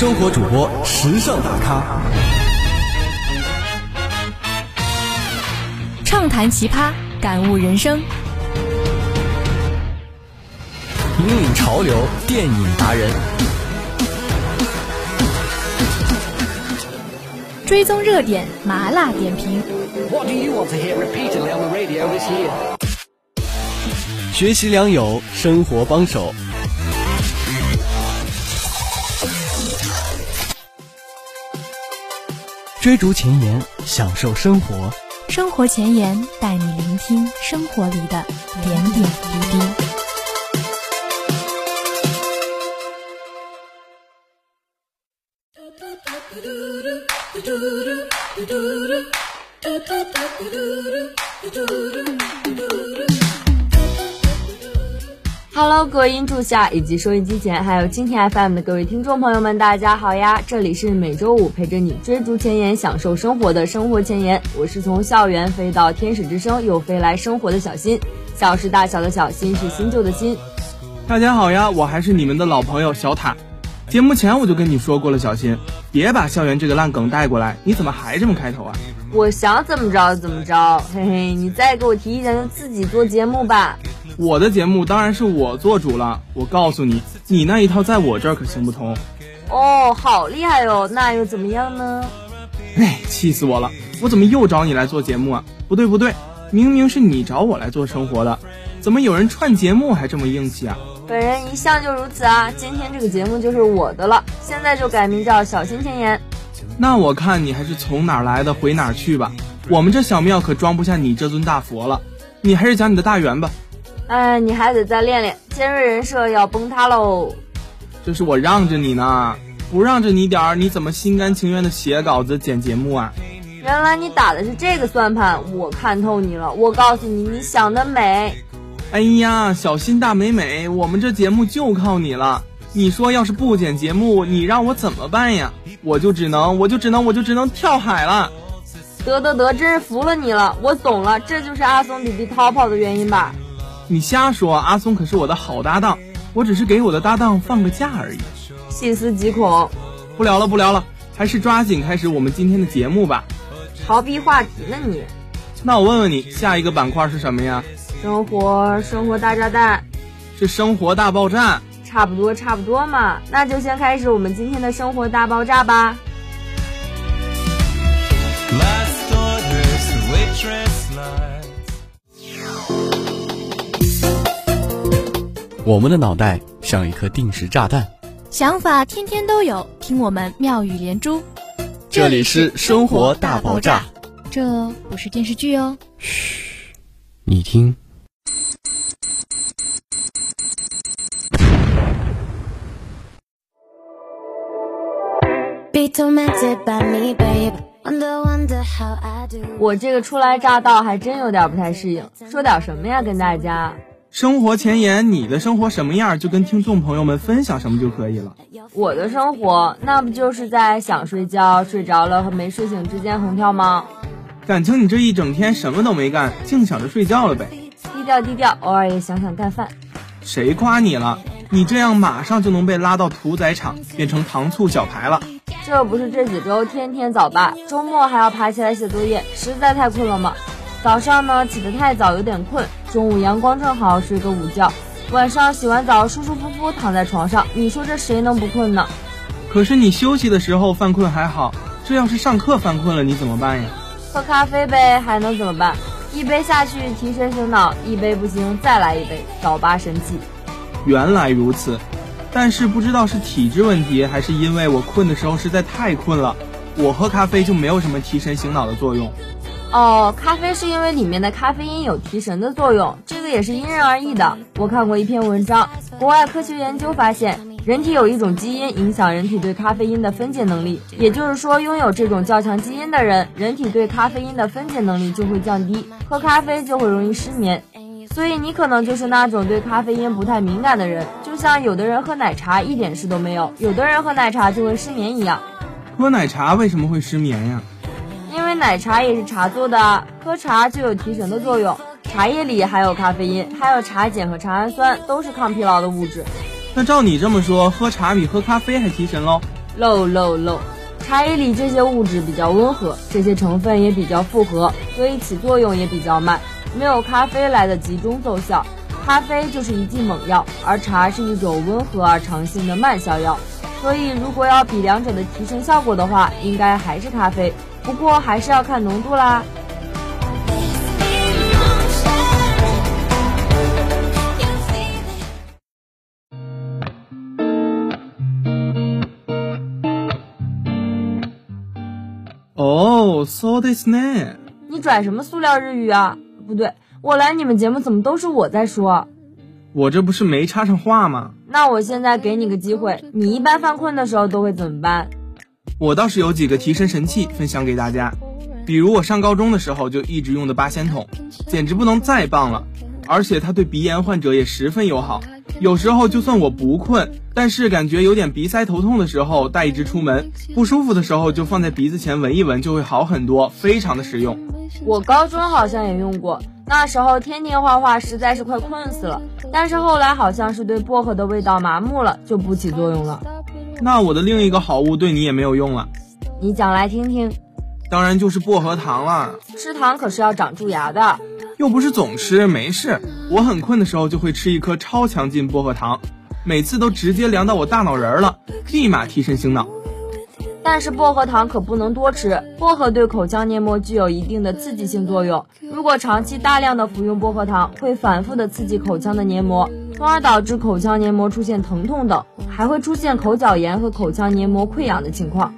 生活主播，时尚大咖，畅谈奇葩，感悟人生，引领潮流，电影达人，追踪热点，麻辣点评。学习良友，生活帮手。追逐前沿，享受生活。生活前沿带你聆听生活里的点点滴滴。Hello，各位音柱下以及收音机前，还有蜻蜓 FM 的各位听众朋友们，大家好呀！这里是每周五陪着你追逐前沿、享受生活的生活前沿，我是从校园飞到天使之声又飞来生活的小新。小是大小的小，新是新旧的新。大家好呀，我还是你们的老朋友小塔。节目前我就跟你说过了，小新，别把校园这个烂梗带过来。你怎么还这么开头啊？我想怎么着怎么着，嘿嘿，你再给我提意见就自己做节目吧。我的节目当然是我做主了。我告诉你，你那一套在我这儿可行不通。哦，好厉害哟，那又怎么样呢？哎，气死我了！我怎么又找你来做节目啊？不对不对，明明是你找我来做生活的，怎么有人串节目还这么硬气啊？本人一向就如此啊！今天这个节目就是我的了，现在就改名叫小心前言。那我看你还是从哪儿来的回哪儿去吧。我们这小庙可装不下你这尊大佛了，你还是讲你的大圆吧。哎，你还得再练练，尖锐人设要崩塌喽！这是我让着你呢，不让着你点儿，你怎么心甘情愿的写稿子剪节目啊？原来你打的是这个算盘，我看透你了。我告诉你，你想得美！哎呀，小心大美美，我们这节目就靠你了。你说要是不剪节目，你让我怎么办呀？我就只能，我就只能，我就只能跳海了。得得得，真是服了你了，我懂了，这就是阿松弟弟逃跑的原因吧？你瞎说，阿松可是我的好搭档，我只是给我的搭档放个假而已。细思极恐，不聊了不聊了，还是抓紧开始我们今天的节目吧。逃避话题呢你？那我问问你，下一个板块是什么呀？生活，生活大炸弹，是生活大爆炸。差不多差不多嘛，那就先开始我们今天的生活大爆炸吧。我们的脑袋像一颗定时炸弹，想法天天都有，听我们妙语连珠。这里是生活大爆炸，这不是电视剧哦。嘘，你听。我这个初来乍到还真有点不太适应，说点什么呀？跟大家。生活前沿，你的生活什么样，就跟听众朋友们分享什么就可以了。我的生活，那不就是在想睡觉、睡着了和没睡醒之间横跳吗？感情你这一整天什么都没干，净想着睡觉了呗？低调低调，偶尔也想想干饭。谁夸你了？你这样马上就能被拉到屠宰场，变成糖醋小排了。这不是这几周天天早八，周末还要爬起来写作业，实在太困了吗？早上呢起得太早，有点困。中午阳光正好，睡个午觉。晚上洗完澡，舒舒服服躺在床上，你说这谁能不困呢？可是你休息的时候犯困还好，这要是上课犯困了，你怎么办呀？喝咖啡呗，还能怎么办？一杯下去提神醒脑，一杯不行再来一杯，早八神器。原来如此，但是不知道是体质问题，还是因为我困的时候实在太困了，我喝咖啡就没有什么提神醒脑的作用。哦，咖啡是因为里面的咖啡因有提神的作用，这个也是因人而异的。我看过一篇文章，国外科学研究发现，人体有一种基因影响人体对咖啡因的分解能力，也就是说，拥有这种较强基因的人，人体对咖啡因的分解能力就会降低，喝咖啡就会容易失眠。所以你可能就是那种对咖啡因不太敏感的人，就像有的人喝奶茶一点事都没有，有的人喝奶茶就会失眠一样。喝奶茶为什么会失眠呀？因为奶茶也是茶做的，喝茶就有提神的作用。茶叶里还有咖啡因，还有茶碱和茶氨酸，都是抗疲劳的物质。那照你这么说，喝茶比喝咖啡还提神喽？，low low low。茶叶里这些物质比较温和，这些成分也比较复合，所以起作用也比较慢，没有咖啡来的集中奏效。咖啡就是一剂猛药，而茶是一种温和而长性的慢效药。所以，如果要比两者的提神效果的话，应该还是咖啡。不过还是要看浓度啦。哦，so this name。你拽什么塑料日语啊？不对，我来你们节目怎么都是我在说？我这不是没插上话吗？那我现在给你个机会，你一般犯困的时候都会怎么办？我倒是有几个提神神器分享给大家，比如我上高中的时候就一直用的八仙桶，简直不能再棒了，而且它对鼻炎患者也十分友好。有时候就算我不困，但是感觉有点鼻塞头痛的时候，带一支出门；不舒服的时候就放在鼻子前闻一闻，就会好很多，非常的实用。我高中好像也用过，那时候天天画画，实在是快困死了。但是后来好像是对薄荷的味道麻木了，就不起作用了。那我的另一个好物对你也没有用了，你讲来听听。当然就是薄荷糖了。吃糖可是要长蛀牙的，又不是总吃，没事。我很困的时候就会吃一颗超强劲薄荷糖，每次都直接凉到我大脑仁了，立马提神醒脑。但是薄荷糖可不能多吃，薄荷对口腔黏膜具有一定的刺激性作用。如果长期大量的服用薄荷糖，会反复的刺激口腔的黏膜，从而导致口腔黏膜出现疼痛等，还会出现口角炎和口腔黏膜溃疡的情况。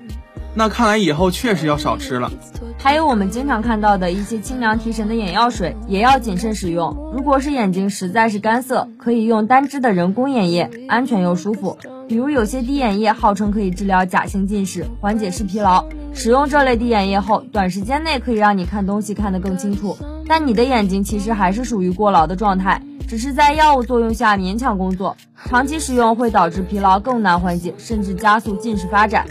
那看来以后确实要少吃了。还有我们经常看到的一些清凉提神的眼药水，也要谨慎使用。如果是眼睛实在是干涩，可以用单支的人工眼液，安全又舒服。比如有些滴眼液号称可以治疗假性近视，缓解视疲劳。使用这类滴眼液后，短时间内可以让你看东西看得更清楚，但你的眼睛其实还是属于过劳的状态，只是在药物作用下勉强工作。长期使用会导致疲劳更难缓解，甚至加速近视发展。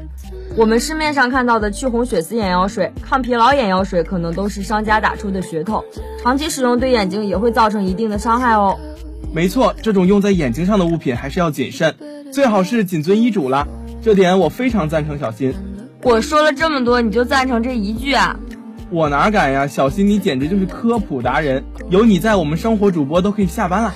我们市面上看到的去红血丝眼药水、抗疲劳眼药水，可能都是商家打出的噱头，长期使用对眼睛也会造成一定的伤害哦。没错，这种用在眼睛上的物品还是要谨慎，最好是谨遵医嘱啦。这点我非常赞成小新。我说了这么多，你就赞成这一句啊？我哪敢呀，小新你简直就是科普达人，有你在，我们生活主播都可以下班了。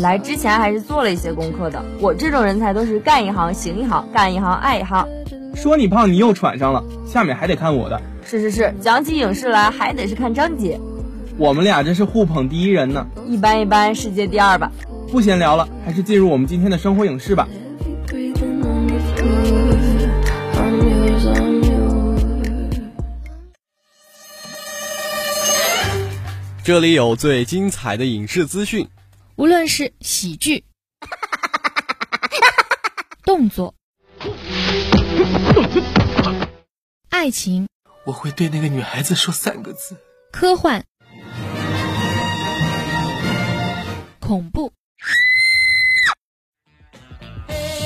来之前还是做了一些功课的，我这种人才都是干一行行一行，干一行爱一行。说你胖，你又喘上了，下面还得看我的。是是是，讲起影视来还得是看张姐。我们俩真是互捧第一人呢。一般一般，世界第二吧。不闲聊了，还是进入我们今天的生活影视吧。这里有最精彩的影视资讯，无论是喜剧、动作。爱情，我会对那个女孩子说三个字：科幻、恐怖，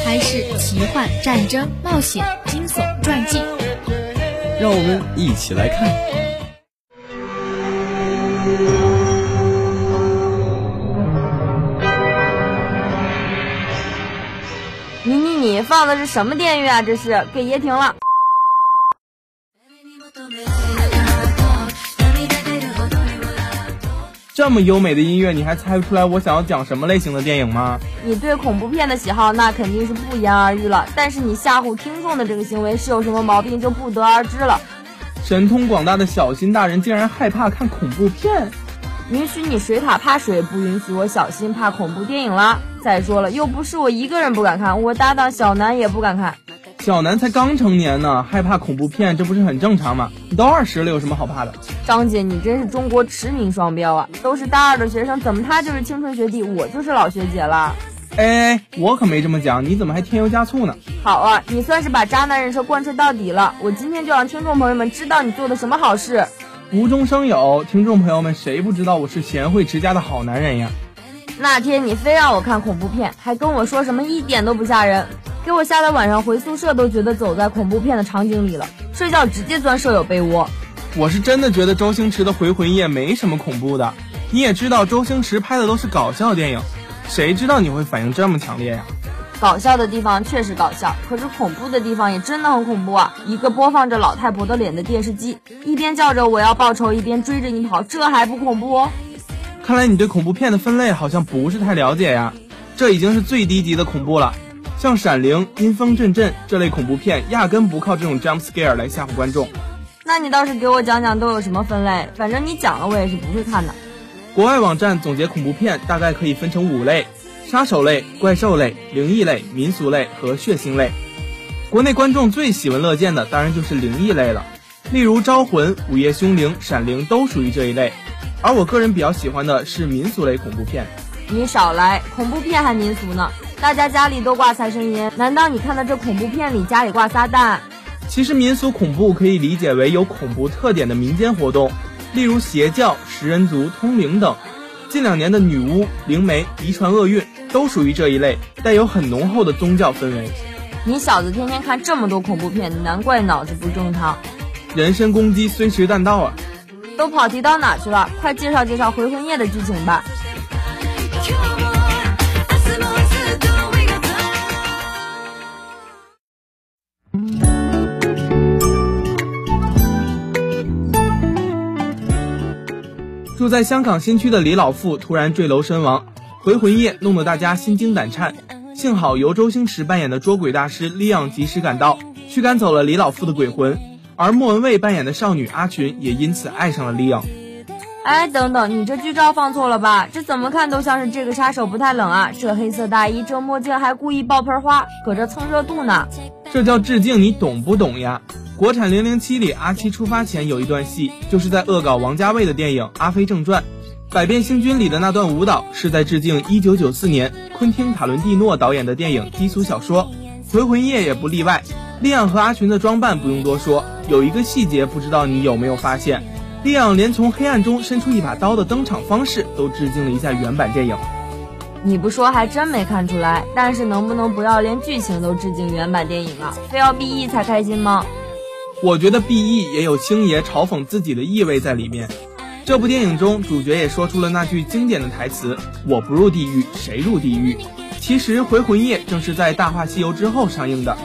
还是奇幻、战争、冒险、惊悚、传记？让我们一起来看。你你你放的是什么电乐啊？这是给爷停了。这么优美的音乐，你还猜不出来我想要讲什么类型的电影吗？你对恐怖片的喜好那肯定是不言而喻了，但是你吓唬听众的这个行为是有什么毛病就不得而知了。神通广大的小新大人竟然害怕看恐怖片，允许你水獭怕水，不允许我小新怕恐怖电影啦。再说了，又不是我一个人不敢看，我搭档小南也不敢看。小南才刚成年呢，害怕恐怖片，这不是很正常吗？你都二十了，有什么好怕的？张姐，你真是中国驰名双标啊！都是大二的学生，怎么他就是青春学弟，我就是老学姐了？哎，我可没这么讲，你怎么还添油加醋呢？好啊，你算是把渣男人设贯彻到底了。我今天就让听众朋友们知道你做的什么好事。无中生有，听众朋友们谁不知道我是贤惠持家的好男人呀？那天你非让我看恐怖片，还跟我说什么一点都不吓人。给我吓得晚上回宿舍都觉得走在恐怖片的场景里了，睡觉直接钻舍友被窝。我是真的觉得周星驰的《回魂夜》没什么恐怖的。你也知道周星驰拍的都是搞笑电影，谁知道你会反应这么强烈呀？搞笑的地方确实搞笑，可是恐怖的地方也真的很恐怖啊！一个播放着老太婆的脸的电视机，一边叫着我要报仇，一边追着你跑，这还不恐怖？看来你对恐怖片的分类好像不是太了解呀。这已经是最低级的恐怖了，像《闪灵》《阴风阵阵》这类恐怖片，压根不靠这种 jump scare 来吓唬观众。那你倒是给我讲讲都有什么分类，反正你讲了我也是不会看的。国外网站总结恐怖片大概可以分成五类：杀手类、怪兽类、灵异类、民俗类和血腥类。国内观众最喜闻乐见的当然就是灵异类了，例如《招魂》《午夜凶铃》《闪灵》都属于这一类。而我个人比较喜欢的是民俗类恐怖片。你少来，恐怖片还民俗呢？大家家里都挂财神爷，难道你看到这恐怖片里家里挂撒旦？其实民俗恐怖可以理解为有恐怖特点的民间活动，例如邪教、食人族、通灵等。近两年的女巫、灵媒、遗传厄运都属于这一类，带有很浓厚的宗教氛围。你小子天天看这么多恐怖片，难怪脑子不正常。人身攻击虽迟但到啊！都跑题到哪去了？快介绍介绍《回魂夜》的剧情吧。住在香港新区的李老富突然坠楼身亡，回魂夜弄得大家心惊胆颤。幸好由周星驰扮演的捉鬼大师利昂及时赶到，驱赶走了李老富的鬼魂，而莫文蔚扮演的少女阿群也因此爱上了利昂。哎，等等，你这剧照放错了吧？这怎么看都像是这个杀手不太冷啊！这黑色大衣，这墨镜，还故意爆盆花，搁这蹭热度呢。这叫致敬，你懂不懂呀？国产《零零七》里，阿七出发前有一段戏，就是在恶搞王家卫的电影《阿飞正传》。《百变星君》里的那段舞蹈是在致敬1994年昆汀·塔伦蒂诺导演的电影《低俗小说》。《回魂夜》也不例外。利昂和阿群的装扮不用多说，有一个细节不知道你有没有发现，利昂连从黑暗中伸出一把刀的登场方式都致敬了一下原版电影。你不说还真没看出来。但是能不能不要连剧情都致敬原版电影啊？非要 BE 才开心吗？我觉得 B.E 也有星爷嘲讽自己的意味在里面。这部电影中，主角也说出了那句经典的台词：“我不入地狱，谁入地狱？”其实，《回魂夜》正是在《大话西游》之后上映的。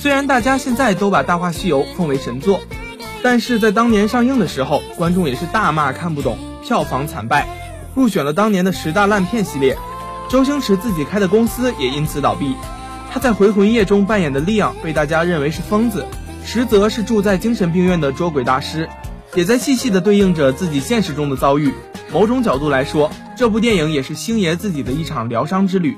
虽然大家现在都把《大话西游》奉为神作，但是在当年上映的时候，观众也是大骂看不懂，票房惨败，入选了当年的十大烂片系列。周星驰自己开的公司也因此倒闭。他在《回魂夜》中扮演的利昂被大家认为是疯子。实则是住在精神病院的捉鬼大师，也在细细的对应着自己现实中的遭遇。某种角度来说，这部电影也是星爷自己的一场疗伤之旅。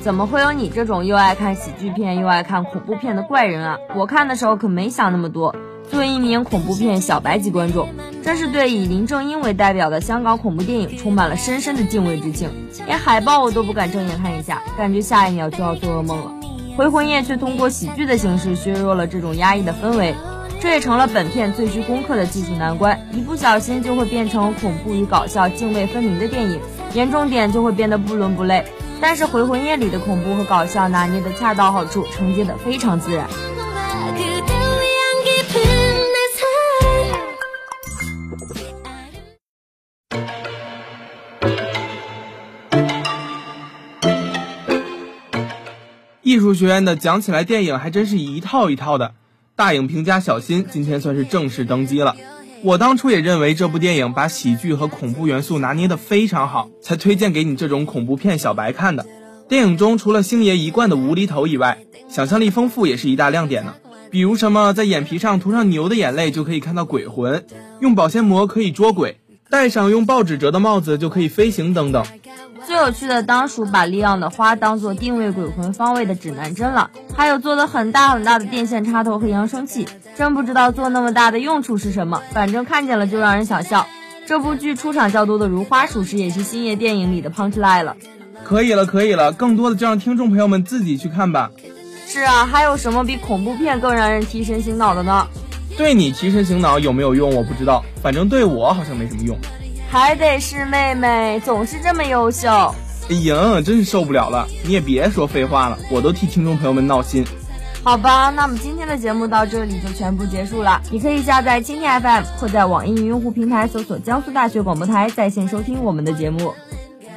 怎么会有你这种又爱看喜剧片又爱看恐怖片的怪人啊？我看的时候可没想那么多。作为一名恐怖片小白级观众，真是对以林正英为代表的香港恐怖电影充满了深深的敬畏之情。连海报我都不敢正眼看一下，感觉下一秒就要做噩梦了。回魂夜却通过喜剧的形式削弱了这种压抑的氛围，这也成了本片最需攻克的技术难关。一不小心就会变成恐怖与搞笑泾渭分明的电影，严重点就会变得不伦不类。但是回魂夜里的恐怖和搞笑拿捏的恰到好处，承接的非常自然。艺术学院的讲起来电影还真是一套一套的。大影评家小新今天算是正式登基了。我当初也认为这部电影把喜剧和恐怖元素拿捏得非常好，才推荐给你这种恐怖片小白看的。电影中除了星爷一贯的无厘头以外，想象力丰富也是一大亮点呢。比如什么在眼皮上涂上牛的眼泪就可以看到鬼魂，用保鲜膜可以捉鬼，戴上用报纸折的帽子就可以飞行等等。最有趣的当属把利昂的花当做定位鬼魂方位的指南针了，还有做的很大很大的电线插头和扬声器，真不知道做那么大的用处是什么，反正看见了就让人想笑。这部剧出场较多的如花属实也是星爷电影里的 punch line 了。可以了，可以了，更多的就让听众朋友们自己去看吧。是啊，还有什么比恐怖片更让人提神醒脑的呢？对你提神醒脑有没有用我不知道，反正对我好像没什么用。还得是妹妹，总是这么优秀。哎呀，真是受不了了！你也别说废话了，我都替听众朋友们闹心。好吧，那么今天的节目到这里就全部结束了。你可以下载蜻蜓 FM 或在网易云用户平台搜索江苏大学广播台在线收听我们的节目。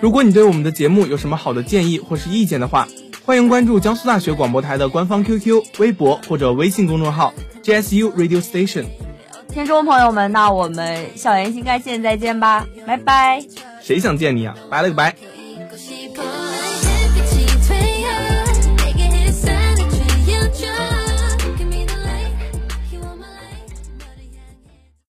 如果你对我们的节目有什么好的建议或是意见的话，欢迎关注江苏大学广播台的官方 QQ、微博或者微信公众号 GSU Radio Station。听众朋友们，那我们校园新干线再见吧，拜拜。谁想见你啊？拜了个拜。